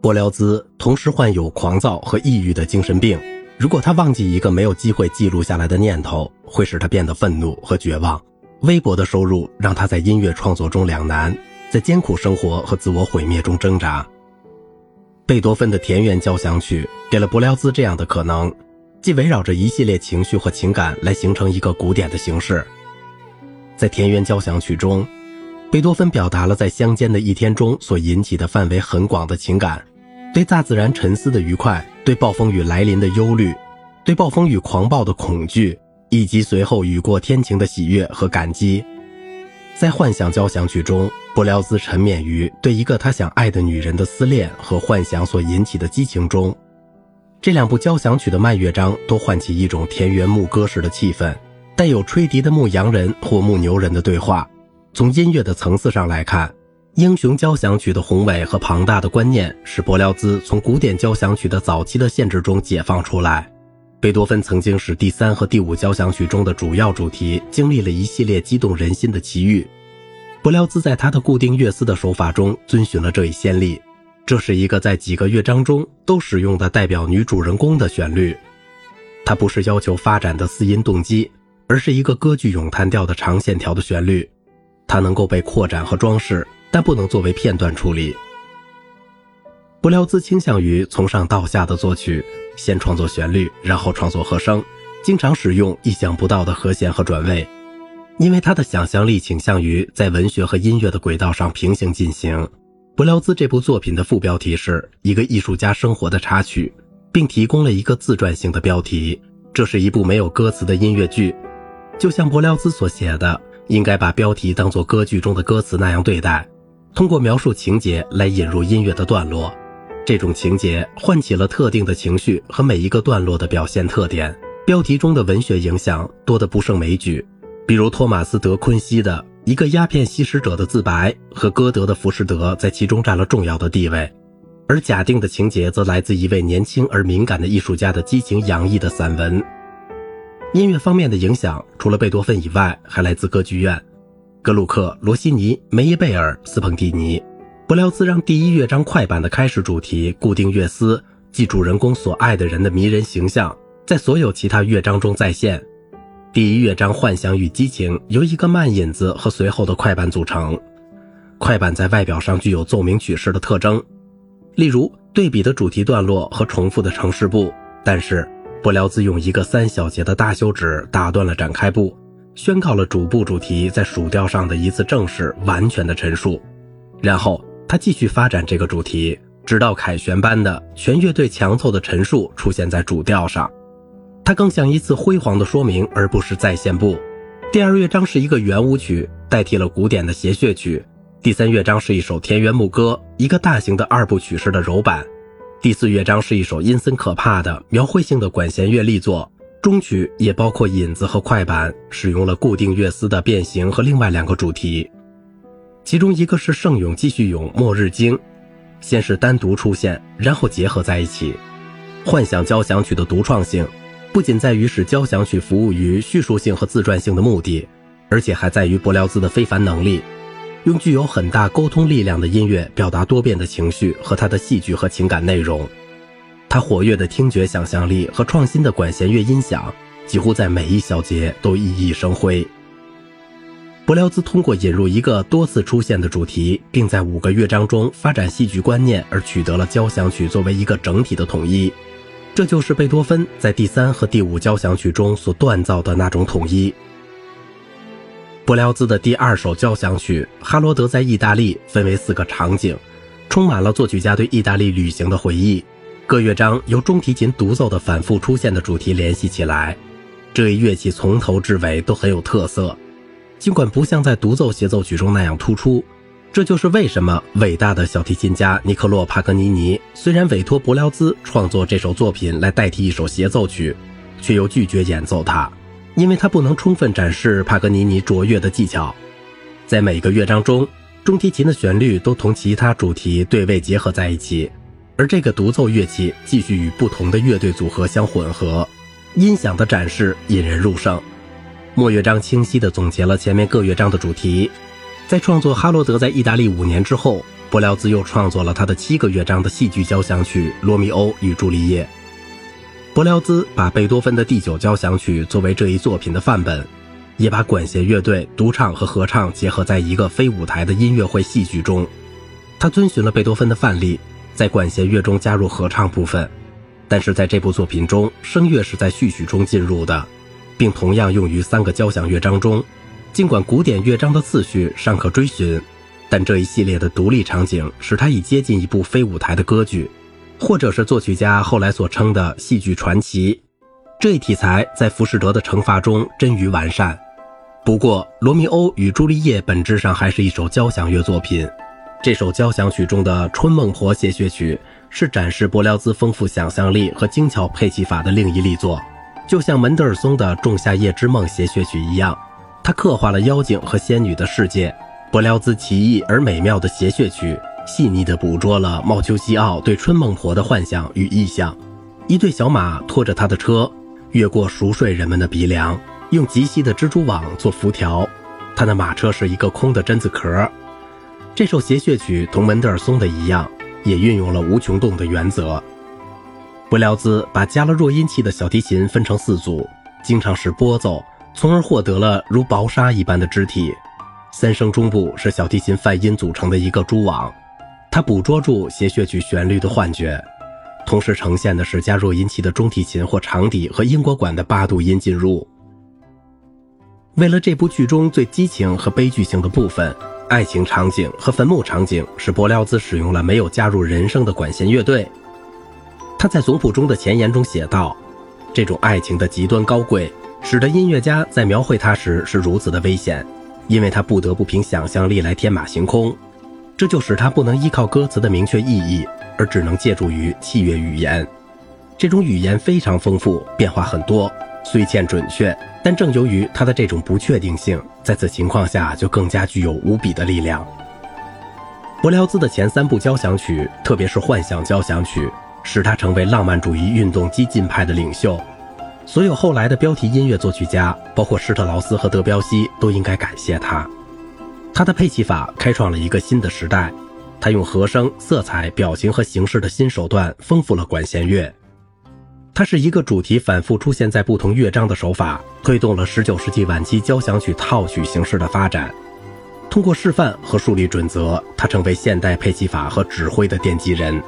波辽兹同时患有狂躁和抑郁的精神病。如果他忘记一个没有机会记录下来的念头，会使他变得愤怒和绝望。微薄的收入让他在音乐创作中两难，在艰苦生活和自我毁灭中挣扎。贝多芬的田园交响曲给了柏辽兹这样的可能，既围绕着一系列情绪和情感来形成一个古典的形式。在田园交响曲中，贝多芬表达了在乡间的一天中所引起的范围很广的情感。对大自然沉思的愉快，对暴风雨来临的忧虑，对暴风雨狂暴的恐惧，以及随后雨过天晴的喜悦和感激，在幻想交响曲中，布辽兹沉湎于对一个他想爱的女人的思恋和幻想所引起的激情中。这两部交响曲的慢乐章都唤起一种田园牧歌式的气氛，带有吹笛的牧羊人或牧牛人的对话。从音乐的层次上来看。英雄交响曲的宏伟和庞大的观念，使柏辽兹从古典交响曲的早期的限制中解放出来。贝多芬曾经使第三和第五交响曲中的主要主题经历了一系列激动人心的奇遇。柏辽兹在他的固定乐思的手法中遵循了这一先例。这是一个在几个乐章中都使用的代表女主人公的旋律。它不是要求发展的四音动机，而是一个歌剧咏叹调的长线条的旋律。它能够被扩展和装饰。但不能作为片段处理。布辽兹倾向于从上到下的作曲，先创作旋律，然后创作和声，经常使用意想不到的和弦和转位。因为他的想象力倾向于在文学和音乐的轨道上平行进行。布辽兹这部作品的副标题是一个艺术家生活的插曲，并提供了一个自传性的标题。这是一部没有歌词的音乐剧，就像布辽兹所写的，应该把标题当作歌剧中的歌词那样对待。通过描述情节来引入音乐的段落，这种情节唤起了特定的情绪和每一个段落的表现特点。标题中的文学影响多得不胜枚举，比如托马斯·德昆西的一个鸦片吸食者的自白和歌德的《浮士德》在其中占了重要的地位，而假定的情节则来自一位年轻而敏感的艺术家的激情洋溢的散文。音乐方面的影响，除了贝多芬以外，还来自歌剧院。格鲁克、罗西尼、梅耶贝尔、斯彭蒂尼，布辽兹让第一乐章快板的开始主题固定乐思，即主人公所爱的人的迷人形象，在所有其他乐章中再现。第一乐章幻想与激情由一个慢引子和随后的快板组成。快板在外表上具有奏鸣曲式的特征，例如对比的主题段落和重复的城市部。但是，布辽兹用一个三小节的大休止打断了展开部。宣告了主部主题在属调上的一次正式完全的陈述，然后他继续发展这个主题，直到凯旋般的全乐队强凑的陈述出现在主调上。它更像一次辉煌的说明，而不是再现部。第二乐章是一个圆舞曲，代替了古典的谐谑曲。第三乐章是一首田园牧歌，一个大型的二部曲式的柔板。第四乐章是一首阴森可怕的描绘性的管弦乐力作。中曲也包括引子和快板，使用了固定乐思的变形和另外两个主题，其中一个是圣咏继续咏末日经，先是单独出现，然后结合在一起。幻想交响曲的独创性，不仅在于使交响曲服务于叙述性和自传性的目的，而且还在于柏辽兹的非凡能力，用具有很大沟通力量的音乐表达多变的情绪和他的戏剧和情感内容。他活跃的听觉想象力和创新的管弦乐音响，几乎在每一小节都熠熠生辉。柏辽兹通过引入一个多次出现的主题，并在五个乐章中发展戏剧观念，而取得了交响曲作为一个整体的统一。这就是贝多芬在第三和第五交响曲中所锻造的那种统一。柏辽兹的第二首交响曲《哈罗德在意大利》分为四个场景，充满了作曲家对意大利旅行的回忆。各乐章由中提琴独奏的反复出现的主题联系起来，这一乐器从头至尾都很有特色，尽管不像在独奏协奏曲中那样突出。这就是为什么伟大的小提琴家尼克洛·帕格尼尼虽然委托柏辽兹创作这首作品来代替一首协奏曲，却又拒绝演奏它，因为他不能充分展示帕格尼尼卓越的技巧。在每个乐章中，中提琴的旋律都同其他主题对位结合在一起。而这个独奏乐器继续与不同的乐队组合相混合，音响的展示引人入胜。末乐章清晰地总结了前面各乐章的主题。在创作《哈罗德在意大利五年》之后，柏辽兹又创作了他的七个乐章的戏剧交响曲《罗密欧与朱丽叶》。柏辽兹把贝多芬的第九交响曲作为这一作品的范本，也把管弦乐队、独唱和合唱结合在一个非舞台的音乐会戏剧中。他遵循了贝多芬的范例，在管弦乐中加入合唱部分，但是在这部作品中，声乐是在序曲中进入的，并同样用于三个交响乐章中。尽管古典乐章的次序尚可追寻，但这一系列的独立场景使它已接近一部非舞台的歌剧，或者是作曲家后来所称的戏剧传奇。这一题材在浮士德的惩罚中臻于完善。不过，《罗密欧与朱丽叶》本质上还是一首交响乐作品。这首交响曲中的《春梦婆协谑曲》是展示柏辽兹丰富想象力和精巧配器法的另一力作，就像门德尔松的《仲夏夜之梦协谑曲》一样。它刻画了妖精和仙女的世界，柏辽兹奇异而美妙的谐谑曲，细腻地捕捉了茂丘西奥对春梦婆的幻想与意象。一对小马拖着他的车，越过熟睡人们的鼻梁，用极细的蜘蛛网做辐条。他的马车是一个空的榛子壳。这首协谑曲同门德尔松的一样，也运用了无穷动的原则。柏辽兹把加了弱音器的小提琴分成四组，经常是拨奏。从而获得了如薄纱一般的肢体。三声中部是小提琴泛音组成的一个蛛网，它捕捉住协谑曲旋律的幻觉，同时呈现的是加弱音器的中提琴或长笛和英国管的八度音进入。为了这部剧中最激情和悲剧性的部分——爱情场景和坟墓场景，使柏辽兹使用了没有加入人声的管弦乐队。他在总谱中的前言中写道：“这种爱情的极端高贵。”使得音乐家在描绘它时是如此的危险，因为他不得不凭想象力来天马行空，这就使他不能依靠歌词的明确意义，而只能借助于器乐语言。这种语言非常丰富，变化很多，虽欠准确，但正由于它的这种不确定性，在此情况下就更加具有无比的力量。柏辽兹的前三部交响曲，特别是幻想交响曲，使他成为浪漫主义运动激进派的领袖。所有后来的标题音乐作曲家，包括施特劳斯和德彪西，都应该感谢他。他的配器法开创了一个新的时代，他用和声、色彩、表情和形式的新手段丰富了管弦乐。它是一个主题反复出现在不同乐章的手法，推动了19世纪晚期交响曲套曲形式的发展。通过示范和树立准则，他成为现代配器法和指挥的奠基人。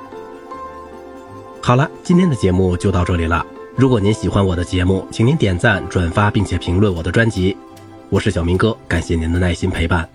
好了，今天的节目就到这里了。如果您喜欢我的节目，请您点赞、转发，并且评论我的专辑。我是小明哥，感谢您的耐心陪伴。